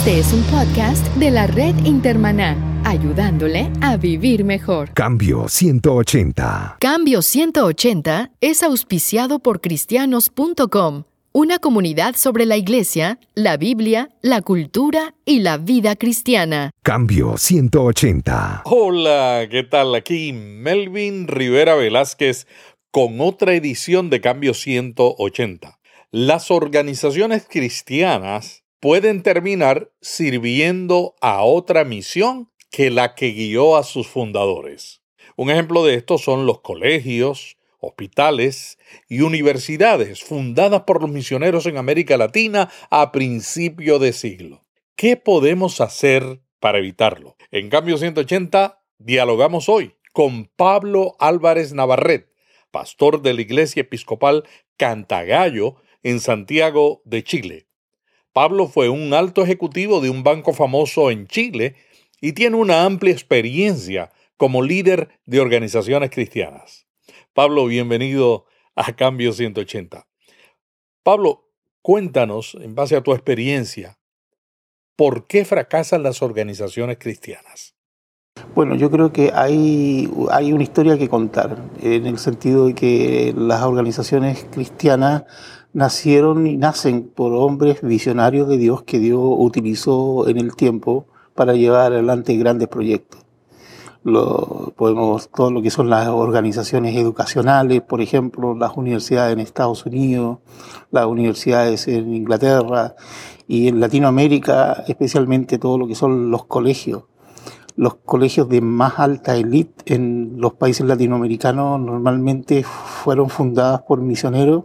Este es un podcast de la red Intermaná, ayudándole a vivir mejor. Cambio 180. Cambio 180 es auspiciado por cristianos.com, una comunidad sobre la iglesia, la Biblia, la cultura y la vida cristiana. Cambio 180. Hola, ¿qué tal? Aquí Melvin Rivera Velázquez con otra edición de Cambio 180. Las organizaciones cristianas pueden terminar sirviendo a otra misión que la que guió a sus fundadores. Un ejemplo de esto son los colegios, hospitales y universidades fundadas por los misioneros en América Latina a principio de siglo. ¿Qué podemos hacer para evitarlo? En cambio 180, dialogamos hoy con Pablo Álvarez Navarret, pastor de la Iglesia Episcopal Cantagallo en Santiago de Chile. Pablo fue un alto ejecutivo de un banco famoso en Chile y tiene una amplia experiencia como líder de organizaciones cristianas. Pablo, bienvenido a Cambio 180. Pablo, cuéntanos, en base a tu experiencia, ¿por qué fracasan las organizaciones cristianas? Bueno, yo creo que hay, hay una historia que contar, en el sentido de que las organizaciones cristianas nacieron y nacen por hombres visionarios de Dios que Dios utilizó en el tiempo para llevar adelante grandes proyectos. Lo, podemos, todo lo que son las organizaciones educacionales, por ejemplo, las universidades en Estados Unidos, las universidades en Inglaterra y en Latinoamérica, especialmente todo lo que son los colegios. Los colegios de más alta élite en los países latinoamericanos normalmente fueron fundados por misioneros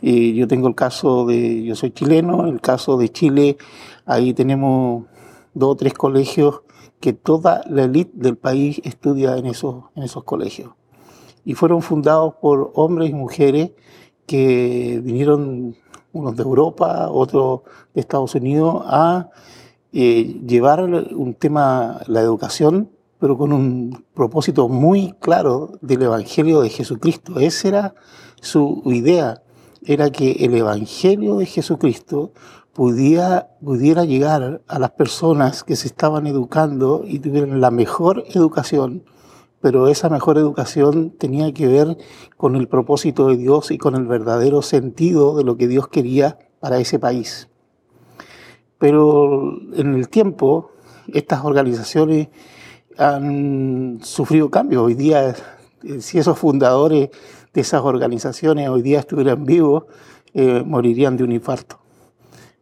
y yo tengo el caso de, yo soy chileno, el caso de Chile, ahí tenemos dos o tres colegios que toda la élite del país estudia en esos, en esos colegios. Y fueron fundados por hombres y mujeres que vinieron, unos de Europa, otros de Estados Unidos, a eh, llevar un tema, la educación, pero con un propósito muy claro del Evangelio de Jesucristo. Esa era su idea era que el Evangelio de Jesucristo pudiera, pudiera llegar a las personas que se estaban educando y tuvieran la mejor educación, pero esa mejor educación tenía que ver con el propósito de Dios y con el verdadero sentido de lo que Dios quería para ese país. Pero en el tiempo, estas organizaciones han sufrido cambios. Hoy día, eh, si esos fundadores de esas organizaciones hoy día estuvieran vivos, eh, morirían de un infarto.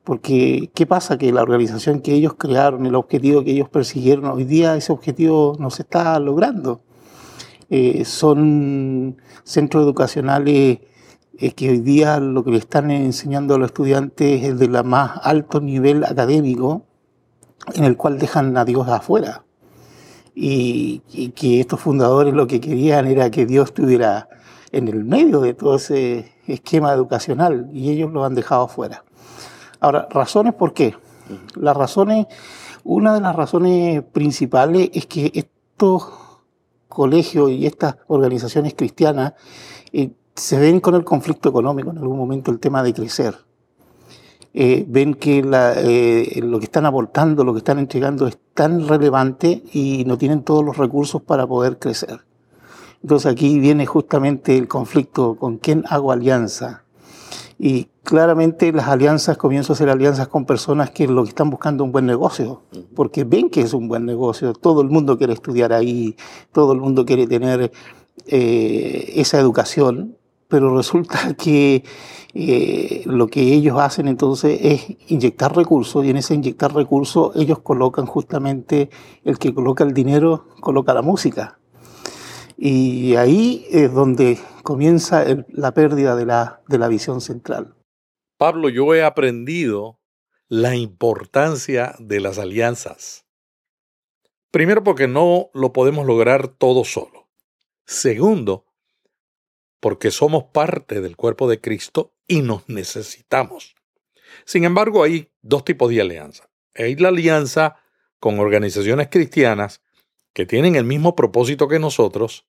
Porque, ¿qué pasa? Que la organización que ellos crearon, el objetivo que ellos persiguieron, hoy día ese objetivo no se está logrando. Eh, son centros educacionales eh, que hoy día lo que le están enseñando a los estudiantes es de la más alto nivel académico, en el cual dejan a Dios afuera. Y, y que estos fundadores lo que querían era que Dios estuviera en el medio de todo ese esquema educacional y ellos lo han dejado fuera. Ahora, razones por qué. Las razones, una de las razones principales es que estos colegios y estas organizaciones cristianas eh, se ven con el conflicto económico en algún momento, el tema de crecer. Eh, ven que eh, lo que están aportando, lo que están entregando es tan relevante y no tienen todos los recursos para poder crecer. Entonces aquí viene justamente el conflicto con quién hago alianza. Y claramente las alianzas comienzan a ser alianzas con personas que lo que están buscando un buen negocio, porque ven que es un buen negocio, todo el mundo quiere estudiar ahí, todo el mundo quiere tener eh, esa educación, pero resulta que eh, lo que ellos hacen entonces es inyectar recursos y en ese inyectar recursos ellos colocan justamente el que coloca el dinero, coloca la música. Y ahí es donde comienza la pérdida de la, de la visión central. Pablo, yo he aprendido la importancia de las alianzas. Primero porque no lo podemos lograr todo solo. Segundo, porque somos parte del cuerpo de Cristo y nos necesitamos. Sin embargo, hay dos tipos de alianza. Hay la alianza con organizaciones cristianas que tienen el mismo propósito que nosotros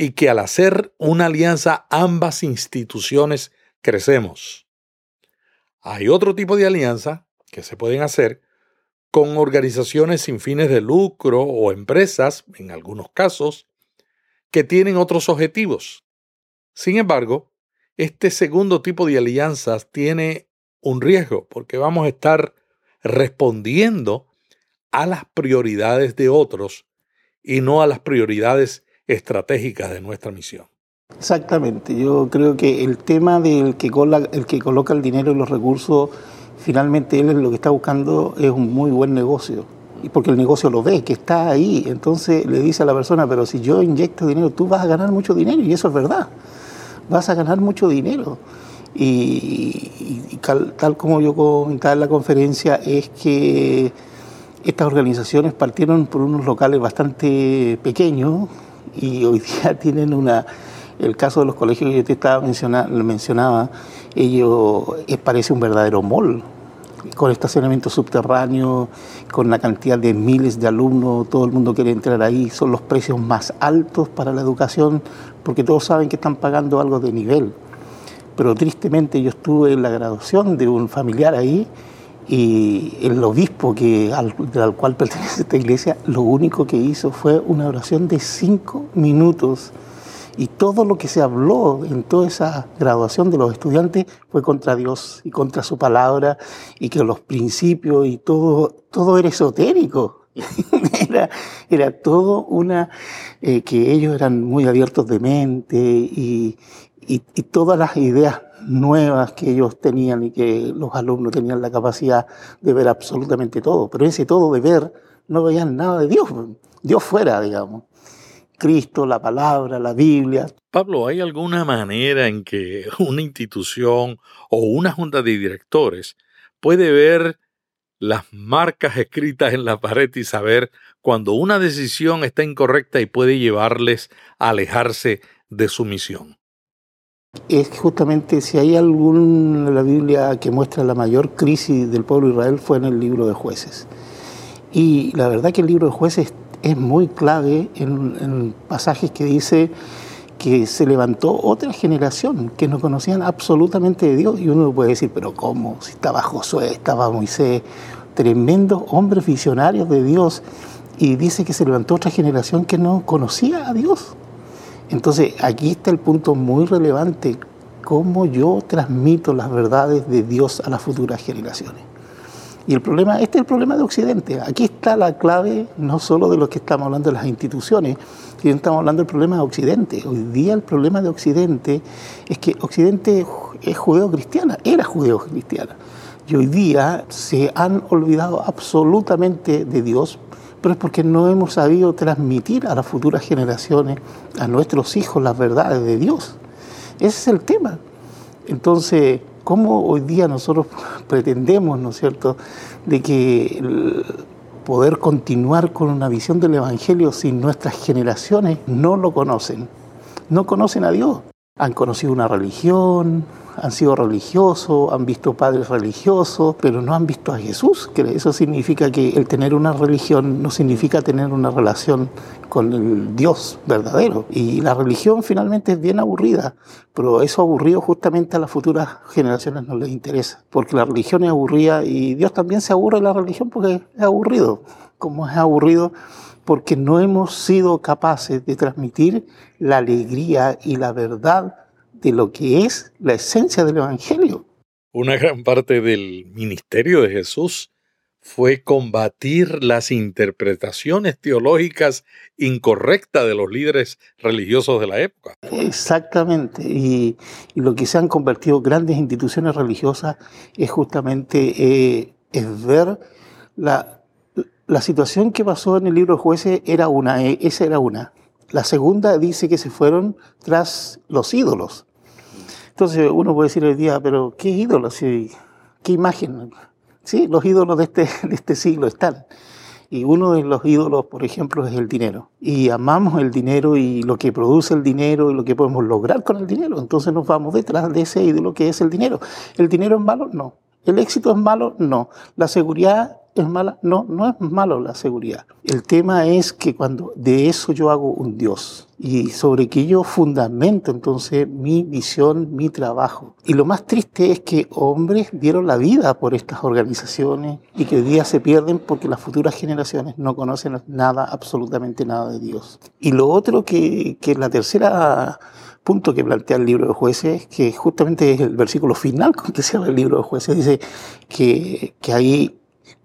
y que al hacer una alianza ambas instituciones crecemos. Hay otro tipo de alianza que se pueden hacer con organizaciones sin fines de lucro o empresas, en algunos casos, que tienen otros objetivos. Sin embargo, este segundo tipo de alianzas tiene un riesgo porque vamos a estar respondiendo a las prioridades de otros y no a las prioridades estratégicas de nuestra misión. Exactamente, yo creo que el tema del que, el que coloca el dinero y los recursos, finalmente él lo que está buscando es un muy buen negocio. Porque el negocio lo ve, que está ahí. Entonces le dice a la persona, pero si yo inyecto dinero, tú vas a ganar mucho dinero. Y eso es verdad. Vas a ganar mucho dinero. Y, tal, como yo comentaba en la conferencia, es que estas organizaciones partieron por unos locales bastante pequeños y hoy día tienen una... El caso de los colegios que yo te estaba mencionaba, ellos parece un verdadero mall con estacionamiento subterráneo, con la cantidad de miles de alumnos, todo el mundo quiere entrar ahí, son los precios más altos para la educación, porque todos saben que están pagando algo de nivel. Pero tristemente yo estuve en la graduación de un familiar ahí y el obispo que, al, al cual pertenece esta iglesia, lo único que hizo fue una oración de cinco minutos y todo lo que se habló en toda esa graduación de los estudiantes fue contra Dios y contra su palabra y que los principios y todo, todo era esotérico. era, era todo una, eh, que ellos eran muy abiertos de mente y, y, y todas las ideas nuevas que ellos tenían y que los alumnos tenían la capacidad de ver absolutamente todo. Pero ese todo de ver no veían nada de Dios, Dios fuera, digamos. Cristo, la palabra, la Biblia. Pablo, ¿hay alguna manera en que una institución o una junta de directores puede ver las marcas escritas en la pared y saber cuando una decisión está incorrecta y puede llevarles a alejarse de su misión? Es justamente si hay algún en la Biblia que muestra la mayor crisis del pueblo de Israel fue en el libro de jueces. Y la verdad que el libro de jueces es muy clave en, pasajes que dice que se levantó otra generación que no conocían absolutamente de Dios. Y uno puede decir, pero ¿cómo? Si estaba Josué, estaba Moisés, tremendos hombres visionarios de Dios. Y dice que se levantó otra generación que no conocía a Dios. Entonces, aquí está el punto muy relevante, cómo yo transmito las verdades de Dios a las futuras generaciones. Y el problema, este es el problema de Occidente. Aquí está la clave no solo de lo que estamos hablando de las instituciones, sino estamos hablando del problema de Occidente. Hoy día el problema de Occidente es que Occidente es judeo-cristiana, era judeo-cristiana. Y hoy día se han olvidado absolutamente de Dios, pero es porque no hemos sabido transmitir a las futuras generaciones, a nuestros hijos, las verdades de Dios. Ese es el tema. Entonces, ¿Cómo hoy día nosotros pretendemos, ¿no es cierto?, de que poder continuar con una visión del Evangelio si nuestras generaciones no lo conocen, no conocen a Dios. Han conocido una religión, han sido religiosos, han visto padres religiosos, pero no han visto a Jesús, eso significa que el tener una religión no significa tener una relación con el Dios verdadero. Y la religión finalmente es bien aburrida, pero eso aburrido justamente a las futuras generaciones no les interesa, porque la religión es aburrida y Dios también se aburre de la religión porque es aburrido. Como es aburrido, porque no hemos sido capaces de transmitir la alegría y la verdad de lo que es la esencia del Evangelio. Una gran parte del ministerio de Jesús fue combatir las interpretaciones teológicas incorrectas de los líderes religiosos de la época. Exactamente, y, lo que se han convertido grandes instituciones religiosas es justamente eh, es ver la, la situación que pasó en el libro de jueces era una, eh, esa era una. La segunda dice que se fueron tras los ídolos. Entonces uno puede decir hoy día, pero ¿qué ídolos? ¿Qué imagen? Sí, los ídolos de este, de este siglo están. Y uno de los ídolos, por ejemplo, es el dinero. Y amamos el dinero y lo que produce el dinero y lo que podemos lograr con el dinero. Entonces nos vamos detrás de ese ídolo que es el dinero. ¿El dinero es malo? No. ¿El éxito es malo? No. ¿La seguridad ¿Es mala? No, no es malo la seguridad. El tema es que cuando de eso yo hago un Dios y sobre que yo fundamento entonces mi visión, mi trabajo. Y lo más triste es que hombres dieron la vida por estas organizaciones y que hoy día se pierden porque las futuras generaciones no conocen nada, absolutamente nada de Dios. Y lo otro que, que la tercera punto que plantea el libro de jueces, que justamente es el versículo final con que habla el libro de jueces, dice que, que ahí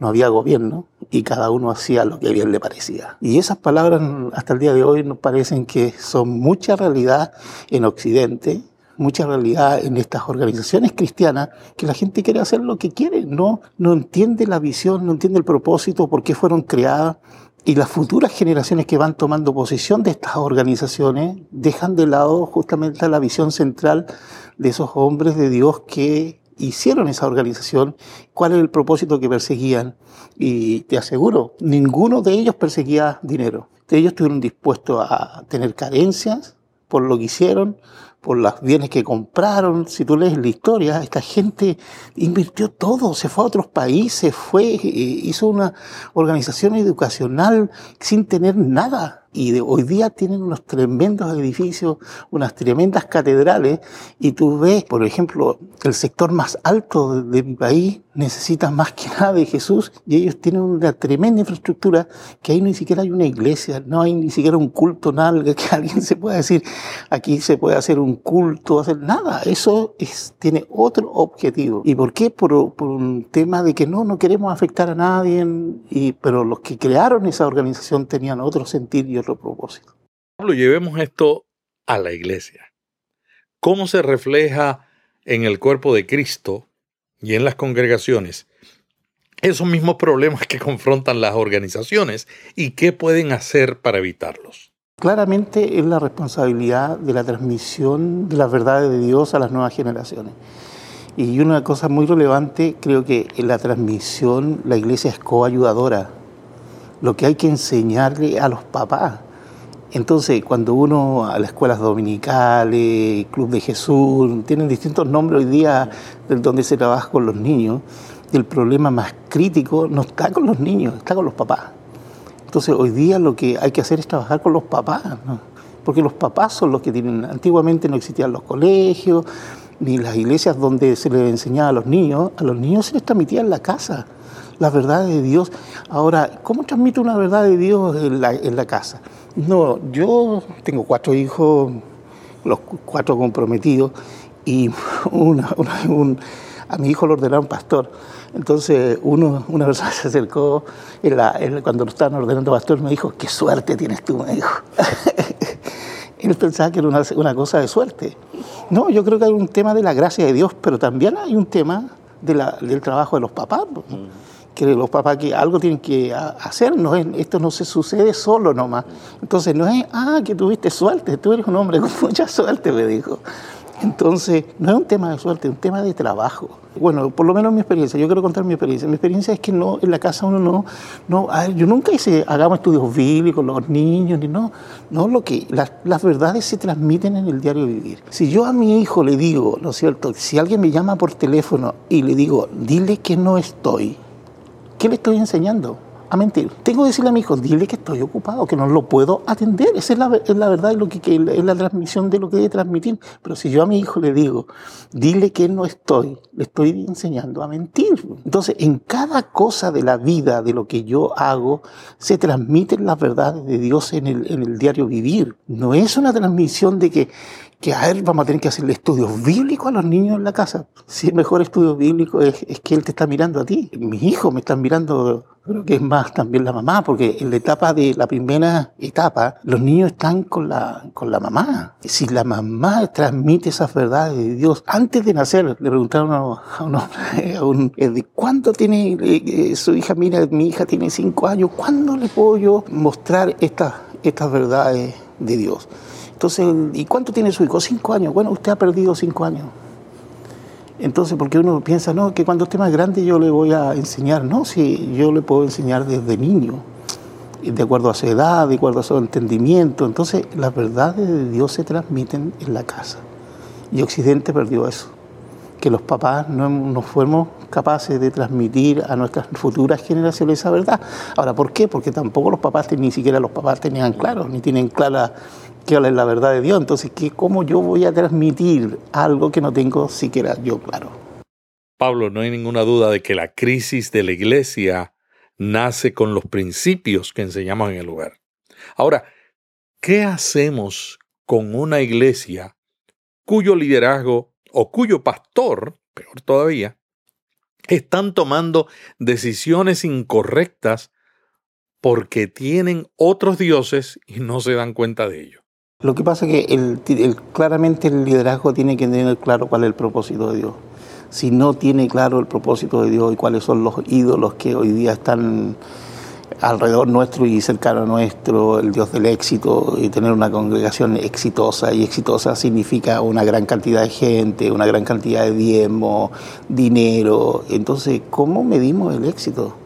no había gobierno y cada uno hacía lo que bien le parecía. Y esas palabras hasta el día de hoy nos parecen que son mucha realidad en Occidente, mucha realidad en estas organizaciones cristianas, que la gente quiere hacer lo que quiere, no, no entiende la visión, no entiende el propósito, por qué fueron creadas. Y las futuras generaciones que van tomando posesión de estas organizaciones dejan de lado justamente la visión central de esos hombres de Dios que hicieron esa organización, cuál es el propósito que perseguían. Y te aseguro, ninguno de ellos perseguía dinero. Ellos estuvieron dispuestos a tener carencias por lo que hicieron, por los bienes que compraron. Si tú lees la historia, esta gente invirtió todo, se fue a otros países, fue, eh, hizo una organización educacional sin tener nada y de, hoy día tienen unos tremendos edificios, unas tremendas catedrales, y tú ves, por ejemplo, el sector más alto de, mi país necesita más que nada de Jesús, y ellos tienen una tremenda infraestructura, que ahí ni siquiera hay una iglesia, no hay ni siquiera un culto, nada, que alguien se pueda decir, aquí se puede hacer un culto, hacer nada, eso es, tiene otro objetivo. ¿Y por qué? Por, un tema de que no, no queremos afectar a nadie, pero los que crearon esa organización tenían otro sentido otro propósito. Pablo, llevemos esto a la iglesia. ¿Cómo se refleja en el cuerpo de Cristo y en las congregaciones esos mismos problemas que confrontan las organizaciones y qué pueden hacer para evitarlos? Claramente es la responsabilidad de la transmisión de las verdades de Dios a las nuevas generaciones. Y una cosa muy relevante, creo que en la transmisión la iglesia es coayudadora lo que hay que enseñarle a los papás. Entonces, cuando uno a las escuelas dominicales, Club de Jesús, tienen distintos nombres hoy día donde se trabaja con los niños, el problema más crítico no está con los niños, está con los papás. Entonces, hoy día lo que hay que hacer es trabajar con los papás, porque los papás son los que tienen, antiguamente no existían los colegios, ni las iglesias donde se les enseñaba a los niños, a los niños se les transmitía en la casa la verdad de Dios. Ahora, ¿cómo transmite una verdad de Dios en la, casa? No, yo tengo cuatro hijos, los cuatro comprometidos, y una, un, a mi hijo lo ordenaron pastor. Entonces uno, una persona se acercó cuando lo estaban ordenando pastor me dijo, qué suerte tienes tú, me dijo. Él pensaba que era una, una, cosa de suerte. No, yo creo que hay un tema de la gracia de Dios, pero también hay un tema del trabajo de los papás. Mm que los papás que algo tienen que hacer, no es, esto no se sucede solo nomás. Entonces no es, ah, que tuviste suerte, tú eres un hombre con mucha suerte, me dijo. Entonces, no es un tema de suerte, es un tema de trabajo. Bueno, por lo menos mi experiencia, yo quiero contar mi experiencia. Mi experiencia es que no, en la casa uno no, no yo nunca hice, hagamos estudios bíblicos, los niños, ni no, no, lo que, las, las verdades se transmiten en el diario vivir. Si yo a mi hijo le digo, ¿no es cierto? Si alguien me llama por teléfono y le digo, dile que no estoy, ¿Qué le estoy enseñando? A mentir. Tengo que decirle a mi hijo, dile que estoy ocupado, que no lo puedo atender. Esa es la, es la verdad, es, lo que, es la transmisión de lo que debe transmitir. Pero si yo a mi hijo le digo, dile que no estoy, le estoy enseñando a mentir. Entonces, en cada cosa de la vida, de lo que yo hago, se transmiten las verdades de Dios en el, en el diario vivir. No es una transmisión de que que a él vamos a tener que hacerle estudios bíblicos a los niños en la casa. Si el mejor estudio bíblico es, es, que él te está mirando a ti. Mis hijos me están mirando, creo que es más también la mamá, porque en la etapa de la primera etapa, los niños están con la, con la mamá. Si la mamá transmite esas verdades de Dios, antes de nacer, le preguntaron a un hombre, a un, ¿de cuánto tiene eh, eh, su hija? Mira, mi hija tiene cinco años, ¿cuándo le puedo yo mostrar estas, estas verdades de Dios? Entonces, ¿y cuánto tiene su hijo? Cinco años. Bueno, usted ha perdido cinco años. Entonces, porque uno piensa, no, que cuando esté más grande yo le voy a enseñar. No, si yo le puedo enseñar desde niño, de acuerdo a su edad, de acuerdo a su entendimiento. Entonces, las verdades de Dios se transmiten en la casa. Y Occidente perdió eso. Que los papás no nos fuimos capaces de transmitir a nuestras futuras generaciones esa verdad. Ahora, ¿por qué? Porque tampoco los papás, ni siquiera los papás tenían claro, ni tienen clara qué es la verdad de Dios. Entonces, ¿qué, ¿cómo yo voy a transmitir algo que no tengo siquiera yo claro? Pablo, no hay ninguna duda de que la crisis de la iglesia nace con los principios que enseñamos en el lugar. Ahora, ¿qué hacemos con una iglesia cuyo liderazgo o cuyo pastor, peor todavía, están tomando decisiones incorrectas porque tienen otros dioses y no se dan cuenta de ello. Lo que pasa es que el, claramente el liderazgo tiene que tener claro cuál es el propósito de Dios. Si no tiene claro el propósito de Dios y cuáles son los ídolos que hoy día están alrededor nuestro y cercano a nuestro, el Dios del éxito, y tener una congregación exitosa. Y exitosa significa una gran cantidad de gente, una gran cantidad de diezmo, dinero. Entonces, ¿cómo medimos el éxito?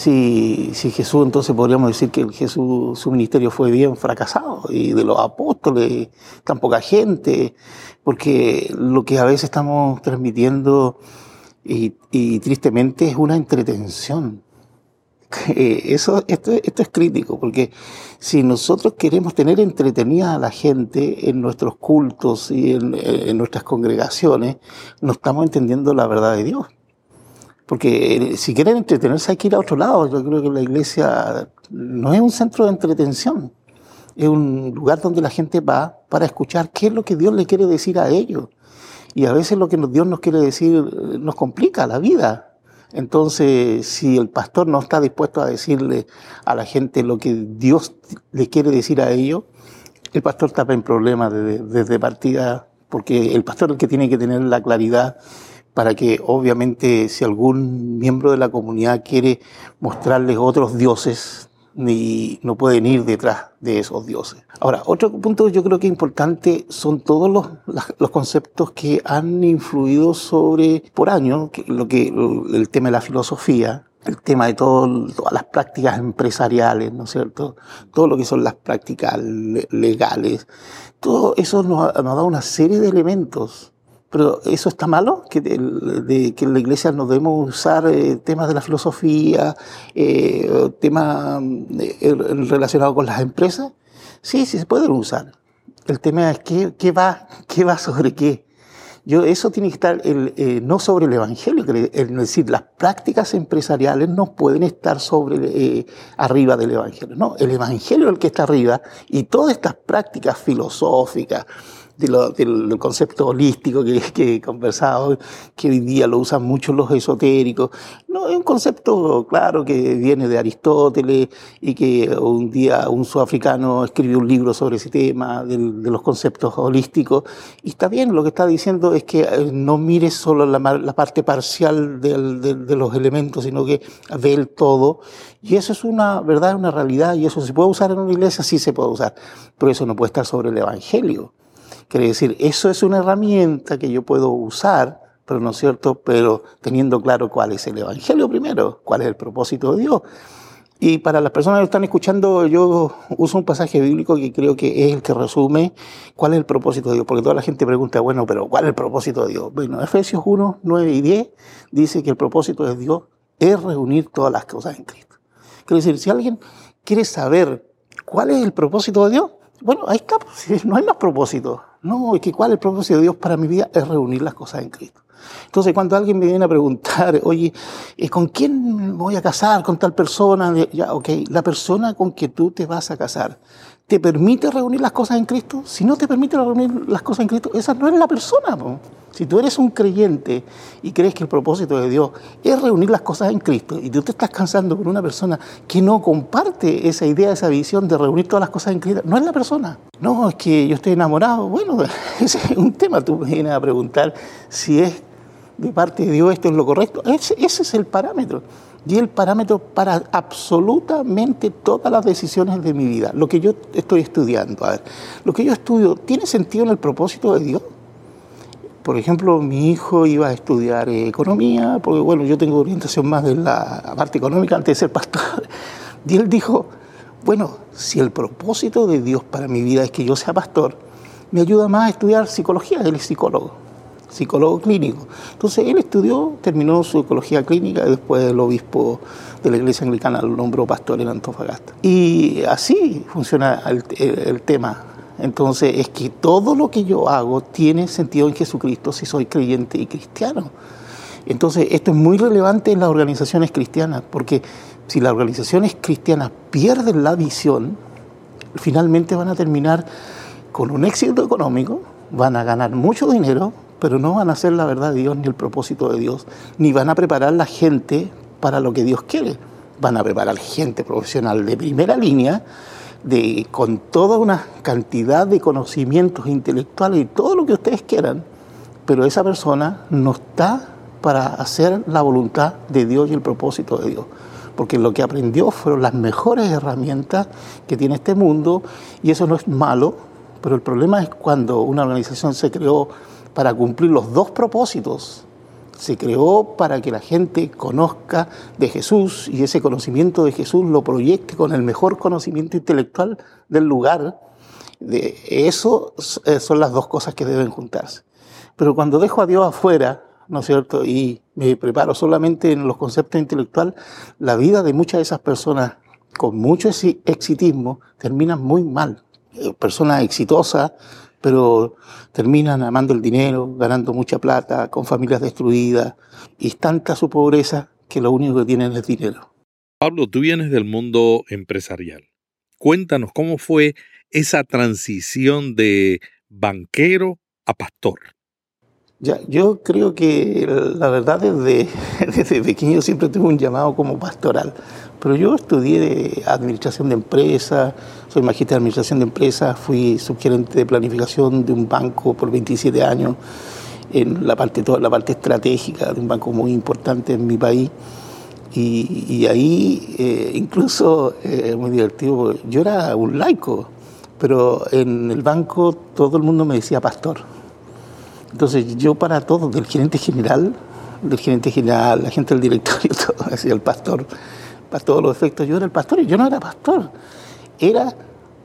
Si, si Jesús, entonces podríamos decir que Jesús, su ministerio fue bien fracasado, y de los apóstoles, tan poca gente, porque lo que a veces estamos transmitiendo y, tristemente es una entretención eso, esto, esto es crítico, porque si nosotros queremos tener entretenida a la gente en nuestros cultos y en, nuestras congregaciones, no estamos entendiendo la verdad de Dios. Porque si quieren entretenerse hay que ir a otro lado. Yo creo que la iglesia no es un centro de entretención, es un lugar donde la gente va para escuchar qué es lo que Dios le quiere decir a ellos. Y a veces lo que Dios nos quiere decir nos complica la vida, entonces, si el pastor no está dispuesto a decirle a la gente lo que Dios le quiere decir a ellos, el pastor está en problemas desde, partida, porque el pastor es el que tiene que tener la claridad para que obviamente si algún miembro de la comunidad quiere mostrarles otros dioses, ni no pueden ir detrás de esos dioses. Ahora, otro punto yo creo que importante son todos los, los conceptos que han influido sobre, por años, lo que, el tema de la filosofía, el tema de todo, todas las prácticas empresariales, ¿no es cierto? Todo lo que son las prácticas legales. Todo eso nos ha, nos ha dado una serie de elementos pero eso está malo, que, de, que en la iglesia no debemos usar eh, temas de la filosofía, eh, temas eh, relacionados con las empresas. Sí, sí se pueden usar. El tema es qué, qué va, qué va sobre qué. Yo, eso tiene que estar el, no sobre el evangelio, es decir, las prácticas empresariales no pueden estar sobre arriba del evangelio. No, el evangelio es el que está arriba y todas estas prácticas filosóficas, del concepto holístico que, que he conversado, que hoy día lo usan mucho los esotéricos. No, es un concepto, claro, que viene de Aristóteles y que un día un sudafricano escribió un libro sobre ese tema, de, los conceptos holísticos. Y está bien, lo que está diciendo es que eh, no mires solo la, la parte parcial de, de los elementos, sino que ve el todo. Y eso es una verdad, una realidad, y eso se puede usar en una iglesia, sí se puede usar, pero eso no puede estar sobre el Evangelio. Quiere decir, eso es una herramienta que yo puedo usar, pero no es cierto, pero teniendo claro cuál es el Evangelio primero, cuál es el propósito de Dios. Y para las personas que están escuchando, yo uso un pasaje bíblico que creo que es el que resume cuál es el propósito de Dios, porque toda la gente pregunta, bueno, pero ¿cuál es el propósito de Dios? Bueno, Efesios 1, 9 y 10 dice que el propósito de Dios es reunir todas las cosas en Cristo. Quiere decir, si alguien quiere saber cuál es el propósito de Dios, bueno, está, no hay más propósito. No, es que cuál es el propósito de Dios para mi vida es reunir las cosas en Cristo. Entonces, cuando alguien me viene a preguntar, oye, eh, ¿con quién voy a casar? ¿Con tal persona? Ya, ok, la persona con que tú te vas a casar, ¿te permite reunir las cosas en Cristo? Si no te permite reunir las cosas en Cristo, esa no es la persona. Si tú eres un creyente y crees que el propósito de Dios es reunir las cosas en Cristo y tú te estás cansando con una persona que no comparte esa idea, esa visión de reunir todas las cosas en Cristo, no es la persona. No, es que yo estoy enamorado. Bueno, ese es un tema. Tú me vienes a preguntar si es de parte de Dios esto es lo correcto. Ese, ese es el parámetro y el parámetro para absolutamente todas las decisiones de mi vida. Lo que yo estoy estudiando, a ver, lo que yo estudio, ¿tiene sentido en el propósito de Dios? Por ejemplo, mi hijo iba a estudiar economía, porque bueno, yo tengo orientación más de la parte económica antes de ser pastor. Y él dijo, bueno, si el propósito de Dios para mi vida es que yo sea pastor, me ayuda más a estudiar psicología, él es psicólogo. Psicólogo clínico. Entonces él estudió, terminó su ecología clínica y después el obispo de la iglesia anglicana lo nombró pastor en Antofagasta. Y así funciona el, el tema. Entonces es que todo lo que yo hago tiene sentido en Jesucristo si soy creyente y cristiano. Entonces esto es muy relevante en las organizaciones cristianas, porque si las organizaciones cristianas pierden la visión, finalmente van a terminar con un éxito económico, van a ganar mucho dinero, pero no van a hacer la verdad de Dios ni el propósito de Dios, ni van a preparar la gente para lo que Dios quiere. Van a preparar gente profesional de primera línea, de, con toda una cantidad de conocimientos intelectuales y todo lo que ustedes quieran, pero esa persona no está para hacer la voluntad de Dios y el propósito de Dios. Porque lo que aprendió fueron las mejores herramientas que tiene este mundo y eso no es malo, pero el problema es cuando una organización se creó para cumplir los dos propósitos. Se creó para que la gente conozca de Jesús y ese conocimiento de Jesús lo proyecte con el mejor conocimiento intelectual del lugar. De eso eh, son las dos cosas que deben juntarse. Pero cuando dejo a Dios afuera, ¿no es cierto? Y me preparo solamente en los conceptos intelectuales, la vida de muchas de esas personas con mucho exitismo termina muy mal. Eh, personas exitosas, pero terminan amando el dinero, ganando mucha plata, con familias destruidas, y es tanta su pobreza que lo único que tienen es dinero. Pablo, tú vienes del mundo empresarial. Cuéntanos cómo fue esa transición de banquero a pastor. Ya, yo creo que la verdad desde, desde pequeño siempre tuve un llamado como pastoral, pero yo estudié administración de empresas, soy magíster de administración de empresas, fui subgerente de planificación de un banco por 27 años, en la parte, toda la parte estratégica de un banco muy importante en mi país. Y, ahí eh, incluso es eh, muy divertido, yo era un laico, pero en el banco todo el mundo me decía pastor. Entonces yo para todo, del gerente general, del gerente general, la gente del directorio, todo, decía el pastor, para todos los efectos, yo era el pastor y yo no era pastor. Era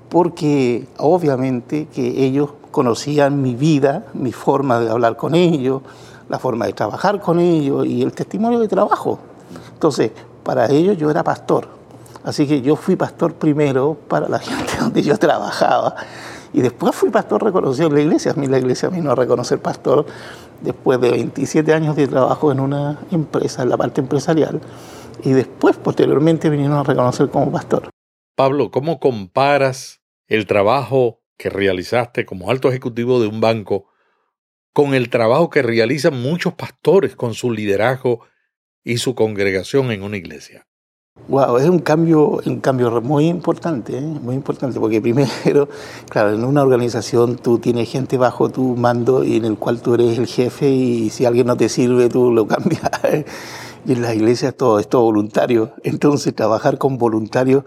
porque obviamente que ellos conocían mi vida, mi forma de hablar con ellos, la forma de trabajar con ellos y el testimonio de trabajo. Entonces, para ellos yo era pastor. Así que yo fui pastor primero para la gente donde yo trabajaba y después fui pastor reconocido en la iglesia. A mí la iglesia vino a reconocer pastor después de 27 años de trabajo en una empresa, en la parte empresarial. Y después, posteriormente, vinieron a reconocer como pastor. Pablo, ¿cómo comparas el trabajo que realizaste como alto ejecutivo de un banco con el trabajo que realizan muchos pastores con su liderazgo y su congregación en una iglesia? Wow, es un cambio, un cambio muy importante, ¿eh? muy importante, porque primero, claro, en una organización tú tienes gente bajo tu mando y en el cual tú eres el jefe y si alguien no te sirve tú lo cambias. Y en las iglesias todo es todo voluntario. Entonces trabajar con voluntarios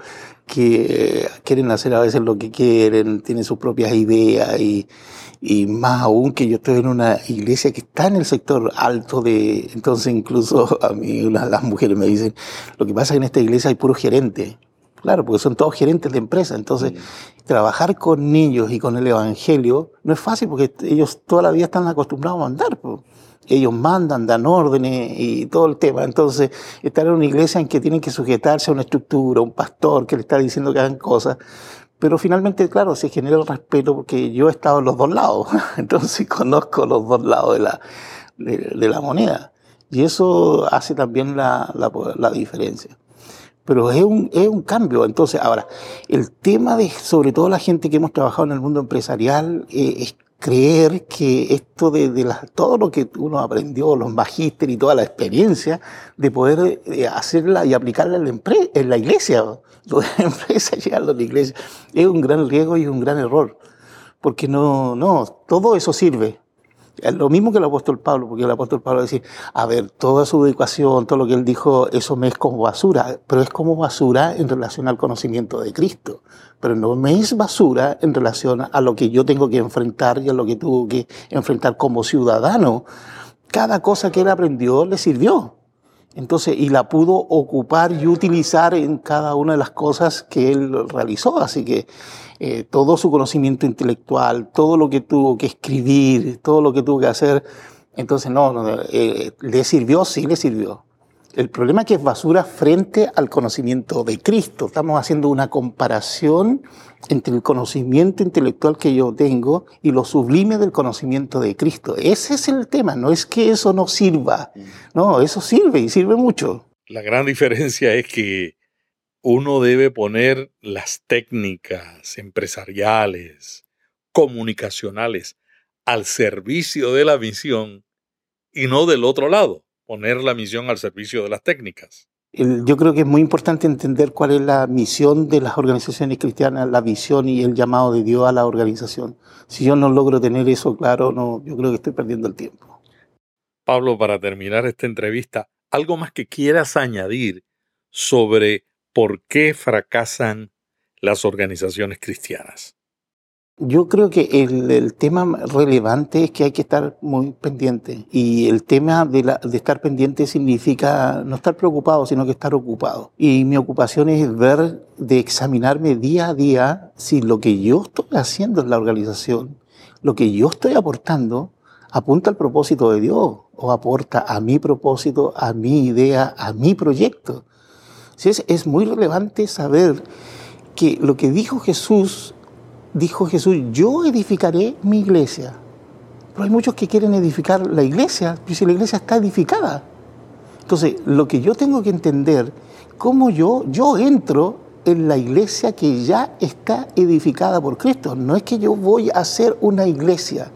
que quieren hacer a veces lo que quieren, tienen sus propias ideas y, y más aún que yo estoy en una iglesia que está en el sector alto de, entonces incluso a mí una las mujeres me dicen, lo que pasa es que en esta iglesia hay puros gerentes. Claro, porque son todos gerentes de empresa. Entonces, trabajar con niños y con el evangelio no es fácil porque ellos toda la vida están acostumbrados a mandar. Ellos mandan, dan órdenes y todo el tema. Entonces, estar en una iglesia en que tienen que sujetarse a una estructura, un pastor que le está diciendo que hagan cosas, pero finalmente, claro, se genera el respeto porque yo he estado en los dos lados, entonces conozco los dos lados de la, de, la moneda. Y eso hace también la, la, la diferencia. Pero es un, es un, cambio. Entonces, ahora, el tema de, sobre todo la gente que hemos trabajado en el mundo empresarial, eh, es creer que esto de, de todo lo que uno aprendió, los magísteres y toda la experiencia, de poder eh, hacerla y aplicarla en la, en la iglesia, lo de la empresa llevarlo a la iglesia, es un gran riesgo y un gran error. Porque no, no, todo eso sirve, lo mismo que el apóstol Pablo, porque el apóstol Pablo decía, a ver, toda su educación, todo lo que él dijo, eso me es como basura, pero es como basura en relación al conocimiento de Cristo, pero no me es basura en relación a lo que yo tengo que enfrentar y a lo que tuvo que enfrentar como ciudadano. Cada cosa que él aprendió le sirvió. Entonces, y la pudo ocupar y utilizar en cada una de las cosas que él realizó. Así que eh, todo su conocimiento intelectual, todo lo que tuvo que escribir, todo lo que tuvo que hacer, Entonces, no, no eh, ¿le sirvió? Sí, le sirvió. El problema es que es basura frente al conocimiento de Cristo. Estamos haciendo una comparación entre el conocimiento intelectual que yo tengo y lo sublime del conocimiento de Cristo. Ese es el tema, no es que eso no sirva. No, eso sirve y sirve mucho. La gran diferencia es que uno debe poner las técnicas empresariales, comunicacionales, al servicio de la misión y no del otro lado poner la misión al servicio de las técnicas. Yo creo que es muy importante entender cuál es la misión de las organizaciones cristianas, la visión y el llamado de Dios a la organización. Si yo no logro tener eso claro, no, yo creo que estoy perdiendo el tiempo. Pablo, para terminar esta entrevista, algo más que quieras añadir sobre por qué fracasan las organizaciones cristianas. Yo creo que el, tema relevante es que hay que estar muy pendiente. Y el tema de, la, de, estar pendiente significa no estar preocupado, sino que estar ocupado. Y mi ocupación es ver, de examinarme día a día si lo que yo estoy haciendo en la organización, lo que yo estoy aportando, apunta al propósito de Dios o aporta a mi propósito, a mi idea, a mi proyecto. Es, es muy relevante saber que lo que dijo Jesús dijo Jesús, yo edificaré mi iglesia. Pero hay muchos que quieren edificar la iglesia, pero si la iglesia está edificada. Entonces, lo que yo tengo que entender, cómo yo, yo entro en la iglesia que ya está edificada por Cristo. No es que yo voy a hacer una iglesia.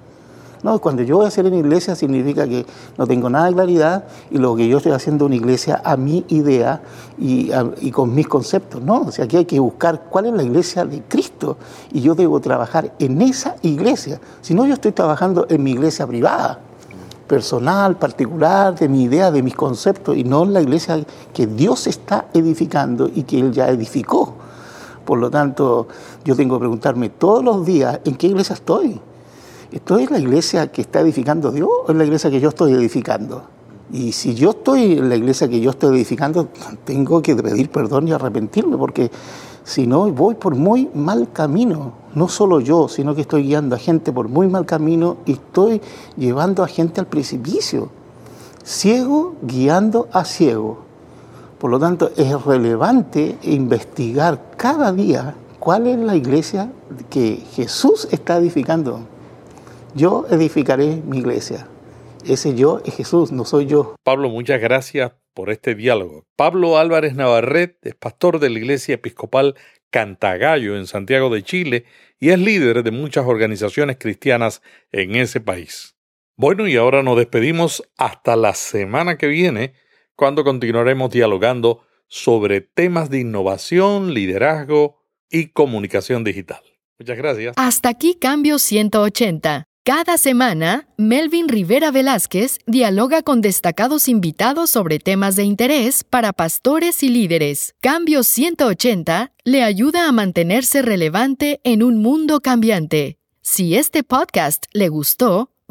No, cuando yo voy a hacer una iglesia significa que no tengo nada de claridad y lo que yo estoy haciendo es una iglesia a mi idea y, con mis conceptos. No, o sea, aquí hay que buscar cuál es la iglesia de Cristo y yo debo trabajar en esa iglesia. Si no, yo estoy trabajando en mi iglesia privada, personal, particular, de mi idea, de mis conceptos y no en la iglesia que Dios está edificando y que Él ya edificó. Por lo tanto, yo tengo que preguntarme todos los días en qué iglesia estoy. ¿Esto es la iglesia que está edificando Dios o es la iglesia que yo estoy edificando? Y si yo estoy en la iglesia que yo estoy edificando, tengo que pedir perdón y arrepentirme, porque si no, voy por muy mal camino. No solo yo, sino que estoy guiando a gente por muy mal camino y estoy llevando a gente al precipicio. Ciego guiando a ciego. Por lo tanto, es relevante investigar cada día cuál es la iglesia que Jesús está edificando. Yo edificaré mi iglesia. Ese yo es Jesús, no soy yo. Pablo, muchas gracias por este diálogo. Pablo Álvarez Navarret es pastor de la Iglesia Episcopal Cantagallo en Santiago de Chile y es líder de muchas organizaciones cristianas en ese país. Bueno, y ahora nos despedimos hasta la semana que viene, cuando continuaremos dialogando sobre temas de innovación, liderazgo y comunicación digital. Muchas gracias. Hasta aquí Cambio 180. Cada semana, Melvin Rivera Velázquez dialoga con destacados invitados sobre temas de interés para pastores y líderes. Cambio 180 le ayuda a mantenerse relevante en un mundo cambiante. Si este podcast le gustó,